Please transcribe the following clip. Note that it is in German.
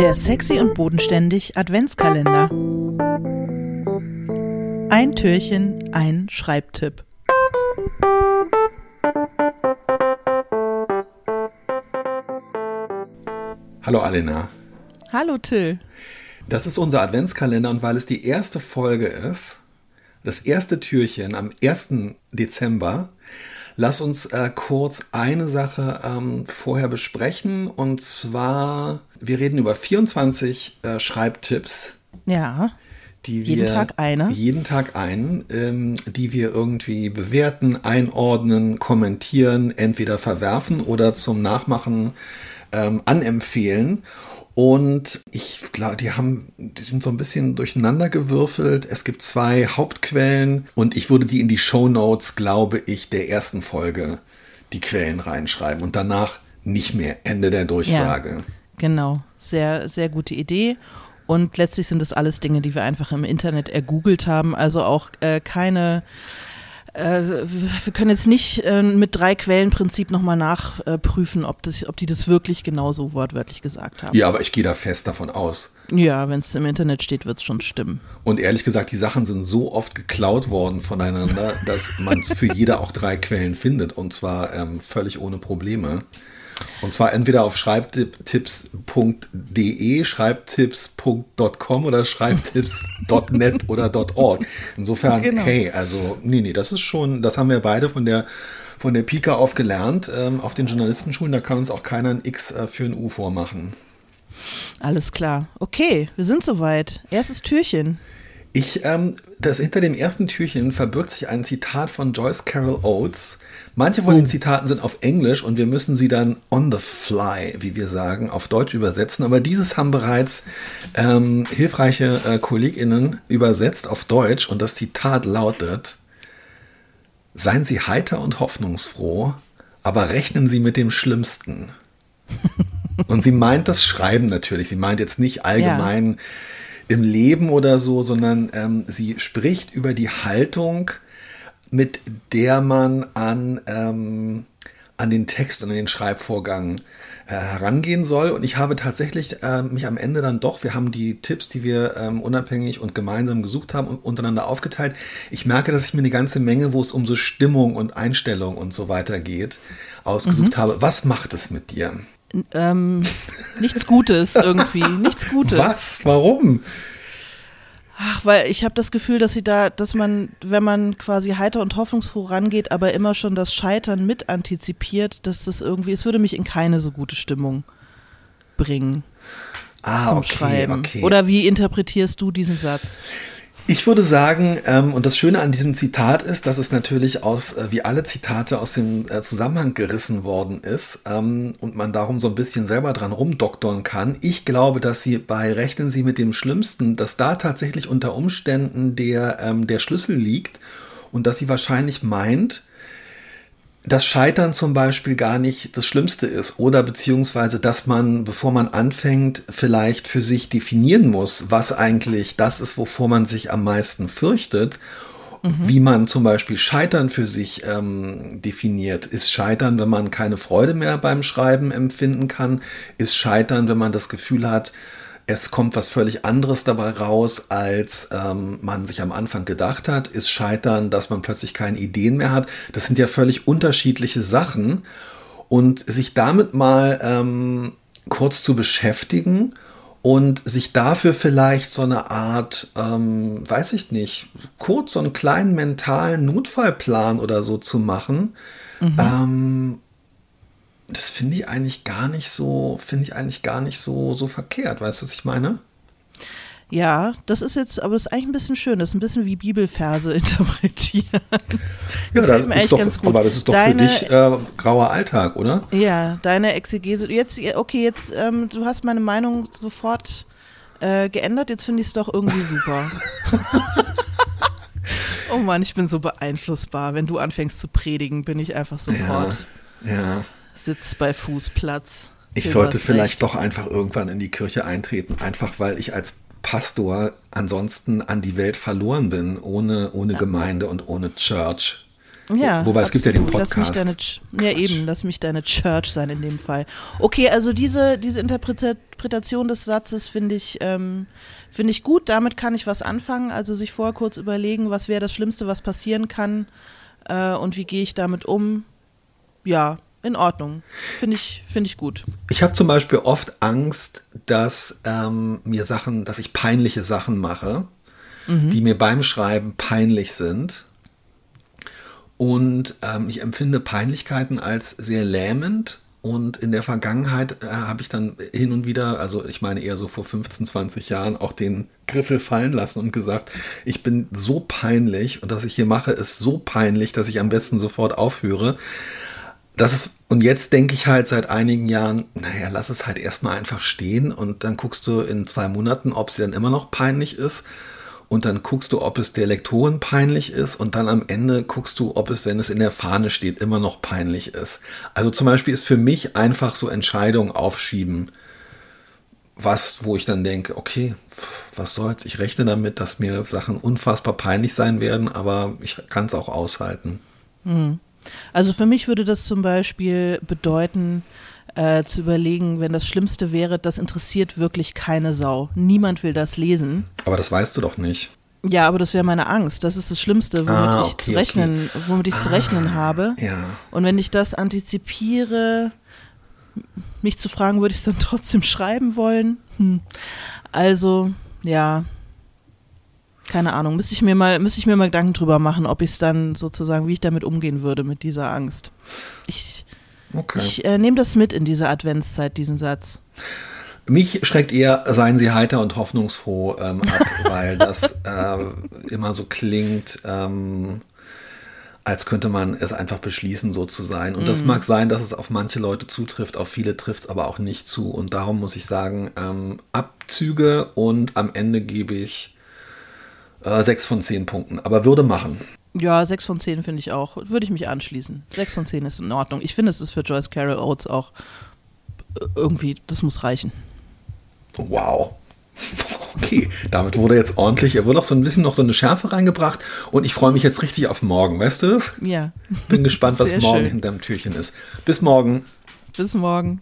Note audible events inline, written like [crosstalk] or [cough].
Der sexy und bodenständig Adventskalender. Ein Türchen, ein Schreibtipp. Hallo Alena. Hallo Till. Das ist unser Adventskalender und weil es die erste Folge ist, das erste Türchen am 1. Dezember, lass uns äh, kurz eine Sache ähm, vorher besprechen. Und zwar, wir reden über 24 äh, Schreibtipps. Ja. Die wir, jeden Tag eine. Jeden Tag einen, ähm, die wir irgendwie bewerten, einordnen, kommentieren, entweder verwerfen oder zum Nachmachen ähm, anempfehlen. Und ich glaube, die haben, die sind so ein bisschen durcheinander gewürfelt. Es gibt zwei Hauptquellen und ich würde die in die Show Notes, glaube ich, der ersten Folge die Quellen reinschreiben und danach nicht mehr. Ende der Durchsage. Ja, genau. Sehr, sehr gute Idee. Und letztlich sind das alles Dinge, die wir einfach im Internet ergoogelt haben. Also auch äh, keine äh, wir können jetzt nicht äh, mit drei Quellenprinzip nochmal nachprüfen, ob, das, ob die das wirklich genauso wortwörtlich gesagt haben. Ja, aber ich gehe da fest davon aus. Ja, wenn es im Internet steht, wird es schon stimmen. Und ehrlich gesagt, die Sachen sind so oft geklaut worden voneinander, dass man für jede auch drei Quellen findet und zwar ähm, völlig ohne Probleme. Und zwar entweder auf schreibtipps.de, schreibtipps.com oder schreibtipps.net [laughs] oder .org. Insofern, genau. hey, also, nee, nee, das ist schon, das haben wir beide von der von der Pika auf gelernt, ähm, auf den Journalistenschulen, da kann uns auch keiner ein X äh, für ein U vormachen. Alles klar. Okay, wir sind soweit. Erstes Türchen. Ich, ähm, das hinter dem ersten Türchen verbirgt sich ein Zitat von Joyce Carol Oates, Manche von den Zitaten sind auf Englisch und wir müssen sie dann on the fly, wie wir sagen, auf Deutsch übersetzen. Aber dieses haben bereits ähm, hilfreiche äh, KollegInnen übersetzt auf Deutsch und das Zitat lautet: Seien Sie heiter und hoffnungsfroh, aber rechnen Sie mit dem Schlimmsten. [laughs] und sie meint das Schreiben natürlich. Sie meint jetzt nicht allgemein ja. Im Leben oder so, sondern ähm, sie spricht über die Haltung, mit der man an, ähm, an den Text und an den Schreibvorgang äh, herangehen soll. Und ich habe tatsächlich äh, mich am Ende dann doch, wir haben die Tipps, die wir ähm, unabhängig und gemeinsam gesucht haben, untereinander aufgeteilt. Ich merke, dass ich mir eine ganze Menge, wo es um so Stimmung und Einstellung und so weiter geht, ausgesucht mhm. habe. Was macht es mit dir? Ähm, nichts Gutes irgendwie. nichts Gutes. Was? Warum? Ach, weil ich habe das Gefühl, dass sie da, dass man, wenn man quasi heiter und hoffnungsfroh rangeht, aber immer schon das Scheitern mit antizipiert, dass das irgendwie, es würde mich in keine so gute Stimmung bringen. Ah, zum okay, Schreiben. okay. Oder wie interpretierst du diesen Satz? Ich würde sagen, ähm, und das Schöne an diesem Zitat ist, dass es natürlich aus, äh, wie alle Zitate aus dem äh, Zusammenhang gerissen worden ist ähm, und man darum so ein bisschen selber dran rumdoktern kann. Ich glaube, dass sie bei Rechnen Sie mit dem Schlimmsten, dass da tatsächlich unter Umständen der, ähm, der Schlüssel liegt und dass sie wahrscheinlich meint, dass Scheitern zum Beispiel gar nicht das Schlimmste ist oder beziehungsweise, dass man, bevor man anfängt, vielleicht für sich definieren muss, was eigentlich das ist, wovor man sich am meisten fürchtet. Mhm. Wie man zum Beispiel Scheitern für sich ähm, definiert. Ist Scheitern, wenn man keine Freude mehr beim Schreiben empfinden kann? Ist Scheitern, wenn man das Gefühl hat, es kommt was völlig anderes dabei raus, als ähm, man sich am Anfang gedacht hat, ist Scheitern, dass man plötzlich keine Ideen mehr hat. Das sind ja völlig unterschiedliche Sachen. Und sich damit mal ähm, kurz zu beschäftigen und sich dafür vielleicht so eine Art, ähm, weiß ich nicht, kurz so einen kleinen mentalen Notfallplan oder so zu machen, mhm. Das finde ich eigentlich gar nicht so, finde ich eigentlich gar nicht so, so verkehrt. Weißt du, was ich meine? Ja, das ist jetzt, aber das ist eigentlich ein bisschen schön. Das ist ein bisschen wie Bibelverse [laughs] interpretieren. ja, das ist doch, ganz gut. aber das ist doch deine, für dich äh, grauer Alltag, oder? Ja, deine Exegese. Jetzt, okay, jetzt, ähm, du hast meine Meinung sofort äh, geändert. Jetzt finde ich es doch irgendwie super. [laughs] oh Mann, ich bin so beeinflussbar. Wenn du anfängst zu predigen, bin ich einfach sofort. Ja. ja. Sitz bei Fußplatz. Ich sollte vielleicht recht. doch einfach irgendwann in die Kirche eintreten, einfach weil ich als Pastor ansonsten an die Welt verloren bin, ohne, ohne ja. Gemeinde und ohne Church. Ja, Wobei es gibt ja den absolut. Lass mich Podcast. deine, ja, eben, lass mich deine Church sein in dem Fall. Okay, also diese, diese Interpretation des Satzes finde ich, ähm, finde ich gut. Damit kann ich was anfangen. Also sich vorher kurz überlegen, was wäre das Schlimmste, was passieren kann äh, und wie gehe ich damit um. Ja, in Ordnung. Finde ich, finde ich gut. Ich habe zum Beispiel oft Angst, dass ähm, mir Sachen, dass ich peinliche Sachen mache, die mir beim Schreiben peinlich sind. Und ähm, ich empfinde Peinlichkeiten als sehr lähmend. Und in der Vergangenheit äh, habe ich dann hin und wieder, also ich meine eher so vor 15, 20 Jahren, auch den Griffel fallen lassen und gesagt, ich bin so peinlich und was ich hier mache, ist so peinlich, dass ich am besten sofort aufhöre. Das ist, und jetzt denke ich halt seit einigen Jahren, naja, lass es halt erstmal einfach stehen und dann guckst du in zwei Monaten, ob sie dann immer noch peinlich ist. Und dann guckst du, ob es der Lektorin peinlich ist und dann am Ende guckst du, ob es, wenn es in der Fahne steht, immer noch peinlich ist. Also zum Beispiel ist für mich einfach so Entscheidungen aufschieben, was, wo ich dann denke, okay, was soll's, ich rechne damit, dass mir Sachen unfassbar peinlich sein werden, aber ich kann es auch aushalten. Also für mich würde das zum Beispiel bedeuten, äh, zu überlegen, wenn das Schlimmste wäre, das interessiert wirklich keine Sau. Niemand will das lesen. Aber das weißt du doch nicht. Ja, aber das wäre meine Angst. Das ist das Schlimmste, womit Ah, ich zu okay, rechnen, womit ich zu rechnen habe. Ja. Und wenn ich das antizipiere, mich zu fragen, würde ich es dann [laughs] trotzdem schreiben wollen? Hm. Also, ja. Keine Ahnung. Müsste ich mir mal, müsste ich mir mal Gedanken drüber machen, ob ich es dann sozusagen, wie ich damit umgehen würde mit dieser Angst. Ich, Okay. ich äh, nehme das mit in diese Adventszeit, diesen Satz. Mich schreckt eher, seien Sie heiter und hoffnungsfroh ähm, ab, [laughs] weil das äh, immer so klingt, ähm, als könnte man es einfach beschließen, so zu sein. Und das mag sein, dass es auf manche Leute zutrifft, auf viele trifft es aber auch nicht zu. Und darum muss ich sagen, ähm, Abzüge und am Ende gebe ich äh, sechs von zehn Punkten. Aber würde machen. Ja, sechs von zehn finde ich auch. Würde ich mich anschließen. Sechs von zehn ist in Ordnung. Ich finde, es ist für Joyce Carol Oates auch äh, irgendwie, das muss reichen. Wow. [laughs] Okay, damit wurde jetzt ordentlich, er wurde auch so ein bisschen noch so eine Schärfe reingebracht und ich freue mich jetzt richtig auf morgen, weißt du das? Ja. Bin gespannt, was [laughs] morgen schön. hinterm Türchen ist. Bis morgen. Bis morgen.